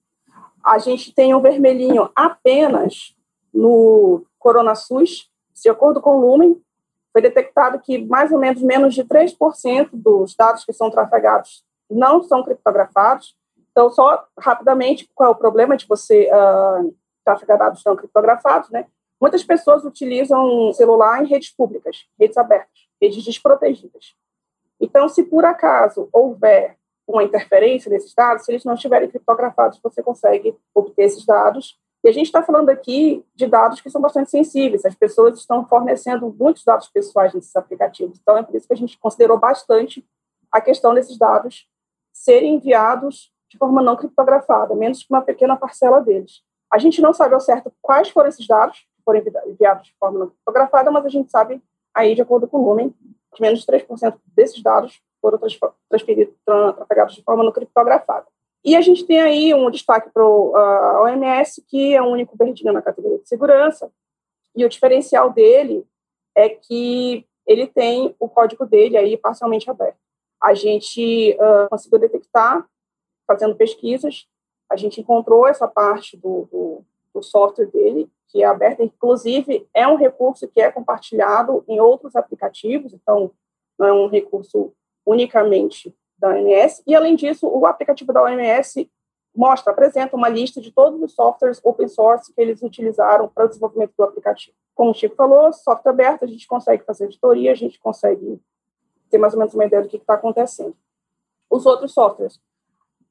S5: A gente tem um vermelhinho apenas no CoronaSUS, de acordo com o Lumen, foi detectado que mais ou menos menos de 3% dos dados que são trafegados não são criptografados. Então, só rapidamente, qual é o problema de você uh, trafegar dados não criptografados, né? Muitas pessoas utilizam celular em redes públicas, redes abertas, redes desprotegidas. Então, se por acaso houver uma interferência nesses dados, se eles não estiverem criptografados, você consegue obter esses dados. E a gente está falando aqui de dados que são bastante sensíveis. As pessoas estão fornecendo muitos dados pessoais nesses aplicativos. Então, é por isso que a gente considerou bastante a questão desses dados serem enviados de forma não criptografada, menos que uma pequena parcela deles. A gente não sabe ao certo quais foram esses dados, foram enviados de forma não criptografada, mas a gente sabe aí, de acordo com o Lumen, que menos de 3% desses dados foram transferidos, trafegados de forma não criptografada. E a gente tem aí um destaque para a OMS, que é o único verdinho na categoria de segurança, e o diferencial dele é que ele tem o código dele aí parcialmente aberto. A gente uh, conseguiu detectar, fazendo pesquisas, a gente encontrou essa parte do, do, do software dele que é aberta, inclusive é um recurso que é compartilhado em outros aplicativos, então não é um recurso unicamente da OMS, e além disso, o aplicativo da OMS mostra, apresenta uma lista de todos os softwares open source que eles utilizaram para o desenvolvimento do aplicativo. Como o Chico falou, software aberto, a gente consegue fazer editoria, a gente consegue ter mais ou menos uma ideia do que está acontecendo. Os outros softwares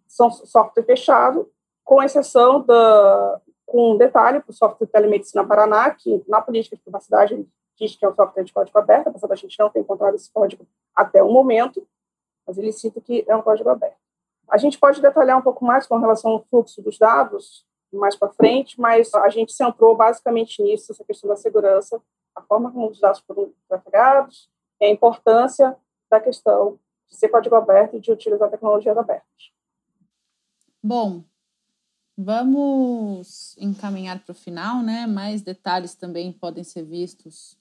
S5: são software fechado, com exceção da, com um detalhe para o software de telemedicina Paraná, que na política de privacidade diz que é um software de código aberto, apesar da gente não ter encontrado esse código até o momento, mas ele cita que é um código aberto. A gente pode detalhar um pouco mais com relação ao fluxo dos dados mais para frente, mas a gente centrou basicamente nisso, essa questão da segurança, a forma como os dados foram trafegados, e a importância da questão de ser código aberto e de utilizar tecnologias abertas.
S2: Bom, Vamos encaminhar para o final, né? Mais detalhes também podem ser vistos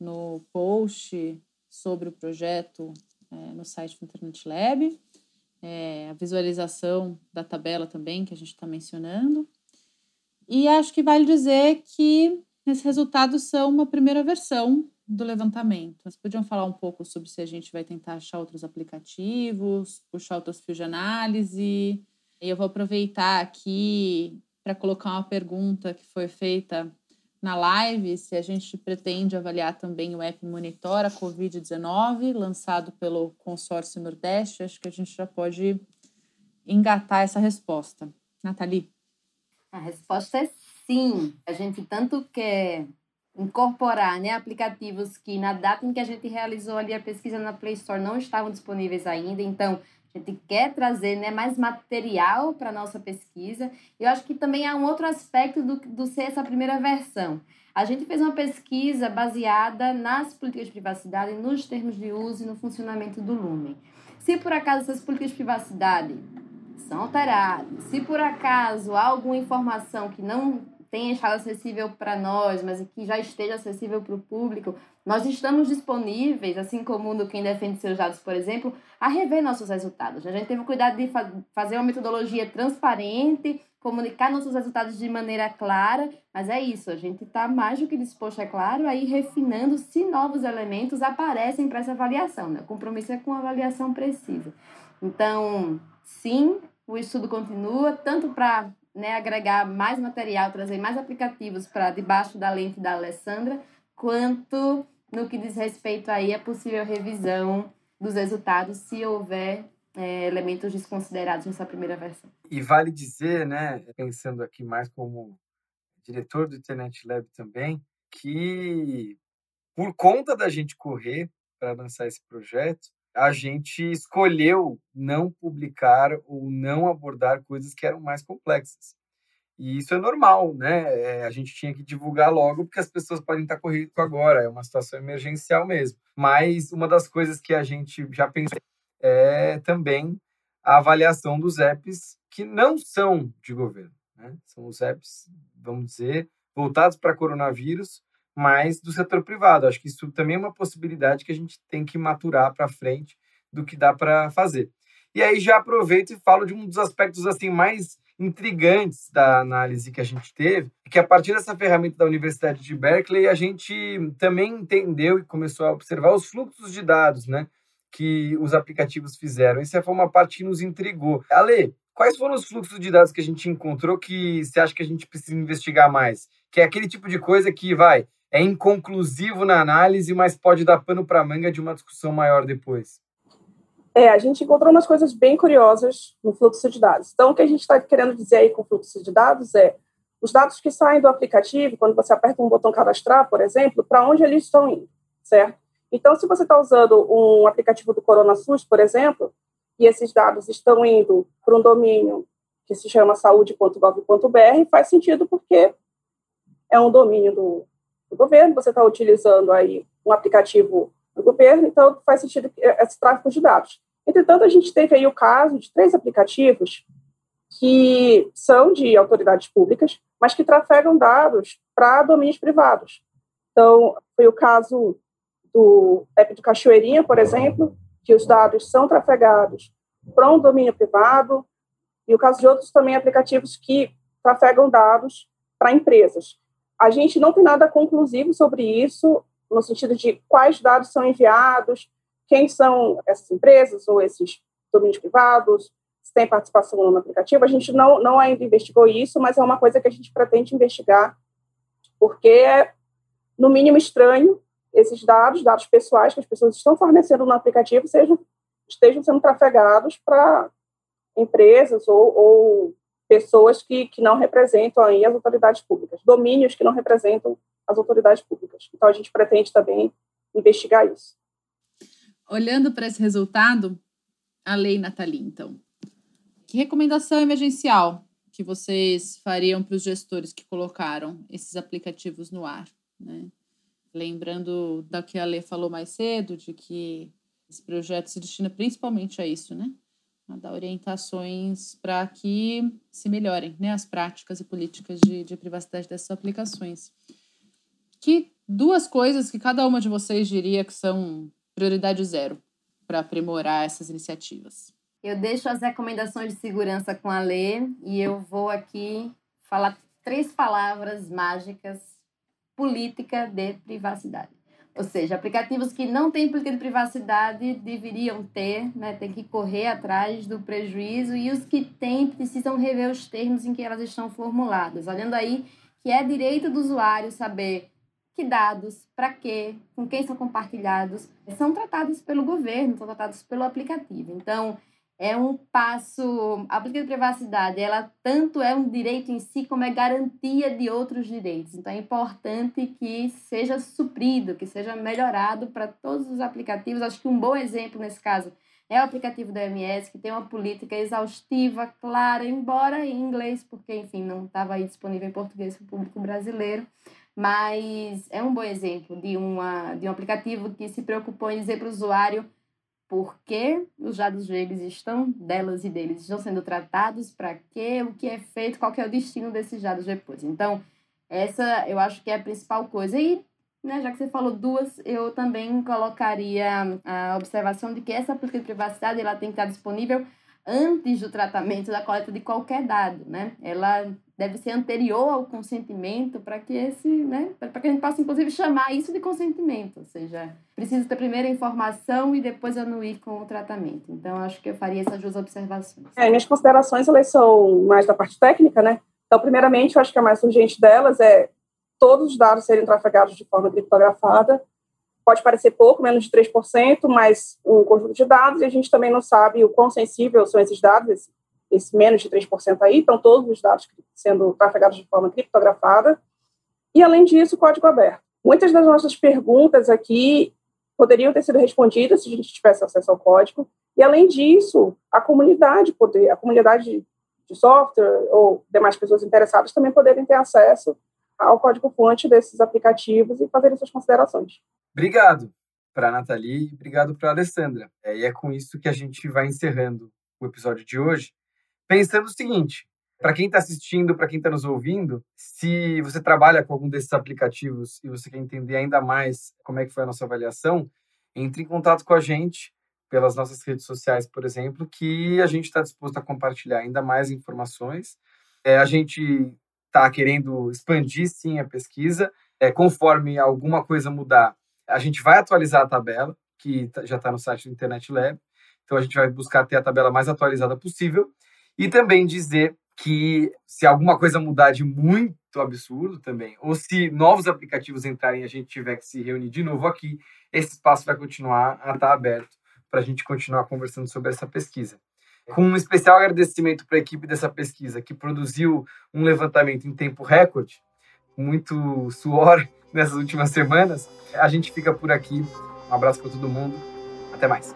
S2: no post sobre o projeto é, no site do Internet Lab. É, a visualização da tabela também, que a gente está mencionando. E acho que vale dizer que esses resultados são uma primeira versão do levantamento. Vocês podiam falar um pouco sobre se a gente vai tentar achar outros aplicativos, puxar outros fios de análise, e eu vou aproveitar aqui para colocar uma pergunta que foi feita na live, se a gente pretende avaliar também o app Monitora Covid-19, lançado pelo consórcio Nordeste, acho que a gente já pode engatar essa resposta. Nathalie?
S4: A resposta é sim. A gente tanto quer incorporar né, aplicativos que na data em que a gente realizou ali a pesquisa na Play Store não estavam disponíveis ainda, então a gente quer trazer né, mais material para a nossa pesquisa. Eu acho que também há um outro aspecto do, do ser essa primeira versão. A gente fez uma pesquisa baseada nas políticas de privacidade, nos termos de uso e no funcionamento do Lumen. Se por acaso essas políticas de privacidade são alteradas, se por acaso há alguma informação que não tenha estado acessível para nós, mas que já esteja acessível para o público, nós estamos disponíveis, assim como no Quem Defende Seus Dados, por exemplo, a rever nossos resultados. A gente teve cuidado de fa fazer uma metodologia transparente, comunicar nossos resultados de maneira clara, mas é isso, a gente está mais do que disposto, é claro, aí refinando se novos elementos aparecem para essa avaliação. Né? O compromisso é com a avaliação precisa. Então, sim, o estudo continua, tanto para né, agregar mais material, trazer mais aplicativos para debaixo da lente da Alessandra, quanto no que diz respeito aí à possível revisão dos resultados, se houver é, elementos desconsiderados nessa primeira versão.
S3: E vale dizer, né, pensando aqui mais como diretor do Internet Lab também, que por conta da gente correr para lançar esse projeto, a gente escolheu não publicar ou não abordar coisas que eram mais complexas. E isso é normal, né? É, a gente tinha que divulgar logo, porque as pessoas podem estar correndo agora, é uma situação emergencial mesmo. Mas uma das coisas que a gente já pensou é também a avaliação dos apps que não são de governo. Né? São os apps, vamos dizer, voltados para coronavírus, mas do setor privado. Acho que isso também é uma possibilidade que a gente tem que maturar para frente do que dá para fazer. E aí já aproveito e falo de um dos aspectos assim mais intrigantes da análise que a gente teve, que a partir dessa ferramenta da Universidade de Berkeley, a gente também entendeu e começou a observar os fluxos de dados, né, que os aplicativos fizeram. Essa foi uma parte que nos intrigou. Ale, quais foram os fluxos de dados que a gente encontrou que você acha que a gente precisa investigar mais? Que é aquele tipo de coisa que vai é inconclusivo na análise, mas pode dar pano para manga de uma discussão maior depois.
S5: É, a gente encontrou umas coisas bem curiosas no fluxo de dados. Então, o que a gente está querendo dizer aí com o fluxo de dados é os dados que saem do aplicativo, quando você aperta um botão cadastrar, por exemplo, para onde eles estão indo, certo? Então, se você está usando um aplicativo do Corona SUS, por exemplo, e esses dados estão indo para um domínio que se chama saúde.gov.br, faz sentido porque é um domínio do, do governo, você está utilizando aí um aplicativo do governo, então faz sentido esse tráfego de dados. Entretanto, a gente teve aí o caso de três aplicativos que são de autoridades públicas, mas que trafegam dados para domínios privados. Então, foi o caso do app do Cachoeirinha, por exemplo, que os dados são trafegados para um domínio privado, e o caso de outros também aplicativos que trafegam dados para empresas. A gente não tem nada conclusivo sobre isso, no sentido de quais dados são enviados, quem são essas empresas ou esses domínios privados, se tem participação no aplicativo. A gente não, não ainda investigou isso, mas é uma coisa que a gente pretende investigar, porque é, no mínimo, estranho esses dados, dados pessoais que as pessoas estão fornecendo no aplicativo, sejam, estejam sendo trafegados para empresas ou, ou pessoas que, que não representam aí as autoridades públicas, domínios que não representam as autoridades públicas. Então, a gente pretende também investigar isso.
S2: Olhando para esse resultado, a lei Nathalie, então, que recomendação emergencial que vocês fariam para os gestores que colocaram esses aplicativos no ar? Né? Lembrando da que a lei falou mais cedo, de que esse projeto se destina principalmente a isso, né? A dar orientações para que se melhorem né, as práticas e políticas de, de privacidade dessas aplicações que duas coisas que cada uma de vocês diria que são prioridade zero para aprimorar essas iniciativas?
S4: Eu deixo as recomendações de segurança com a Lê e eu vou aqui falar três palavras mágicas: política de privacidade. Ou seja, aplicativos que não têm política de privacidade deveriam ter, né, tem que correr atrás do prejuízo e os que têm precisam rever os termos em que elas estão formuladas. Olhando aí que é direito do usuário saber que dados, para quê, com quem são compartilhados, são tratados pelo governo, são tratados pelo aplicativo. Então, é um passo. A política de privacidade, ela tanto é um direito em si, como é garantia de outros direitos. Então, é importante que seja suprido, que seja melhorado para todos os aplicativos. Acho que um bom exemplo nesse caso é o aplicativo da MS, que tem uma política exaustiva, clara, embora em inglês, porque, enfim, não estava aí disponível em português para o público brasileiro mas é um bom exemplo de, uma, de um aplicativo que se preocupou em dizer para o usuário por que os dados deles estão, delas e deles, estão sendo tratados, para quê, o que é feito, qual é o destino desses dados depois. Então, Essa eu acho que é a principal coisa. E, né, já que você falou duas, eu também colocaria a observação de que essa política de privacidade ela tem que estar disponível antes do tratamento da coleta de qualquer dado, né? Ela deve ser anterior ao consentimento para que esse, né, para que a gente possa inclusive chamar isso de consentimento, ou seja, precisa ter primeiro a informação e depois anuir com o tratamento. Então acho que eu faria essas duas observações.
S5: É, minhas considerações elas são mais da parte técnica, né? Então, primeiramente, eu acho que a mais urgente delas é todos os dados serem trafegados de forma criptografada. Pode parecer pouco, menos de 3%, mas um conjunto de dados, e a gente também não sabe o quão sensível são esses dados, esse esse menos de 3% aí, estão todos os dados sendo trafegados de forma criptografada. E, além disso, código aberto. Muitas das nossas perguntas aqui poderiam ter sido respondidas se a gente tivesse acesso ao código. E, além disso, a comunidade poder, a comunidade de software ou demais pessoas interessadas também poderem ter acesso ao código-fonte desses aplicativos e fazer suas considerações.
S3: Obrigado para a Nathalie e obrigado para a Alessandra. É, e é com isso que a gente vai encerrando o episódio de hoje pensando o seguinte: para quem está assistindo, para quem está nos ouvindo, se você trabalha com algum desses aplicativos e você quer entender ainda mais como é que foi a nossa avaliação, entre em contato com a gente pelas nossas redes sociais, por exemplo, que a gente está disposto a compartilhar ainda mais informações. É, a gente está querendo expandir, sim, a pesquisa. É, conforme alguma coisa mudar, a gente vai atualizar a tabela, que tá, já está no site do Internet Lab. Então, a gente vai buscar ter a tabela mais atualizada possível. E também dizer que se alguma coisa mudar de muito absurdo também, ou se novos aplicativos entrarem e a gente tiver que se reunir de novo aqui, esse espaço vai continuar a estar aberto para a gente continuar conversando sobre essa pesquisa. Com um especial agradecimento para a equipe dessa pesquisa, que produziu um levantamento em tempo recorde, muito suor *laughs* nessas últimas semanas, a gente fica por aqui. Um abraço para todo mundo. Até mais.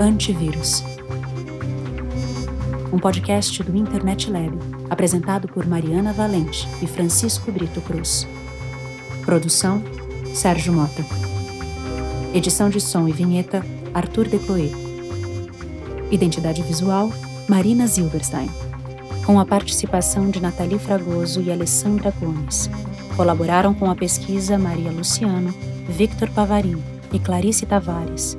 S1: Antivírus. Um podcast do Internet Lab, apresentado por Mariana Valente e Francisco Brito Cruz. Produção: Sérgio Mota. Edição de som e vinheta: Arthur Decloé. Identidade visual: Marina Zilberstein. Com a participação de Nathalie Fragoso e Alessandra Gomes. Colaboraram com a pesquisa Maria Luciano, Victor Pavarim e Clarice Tavares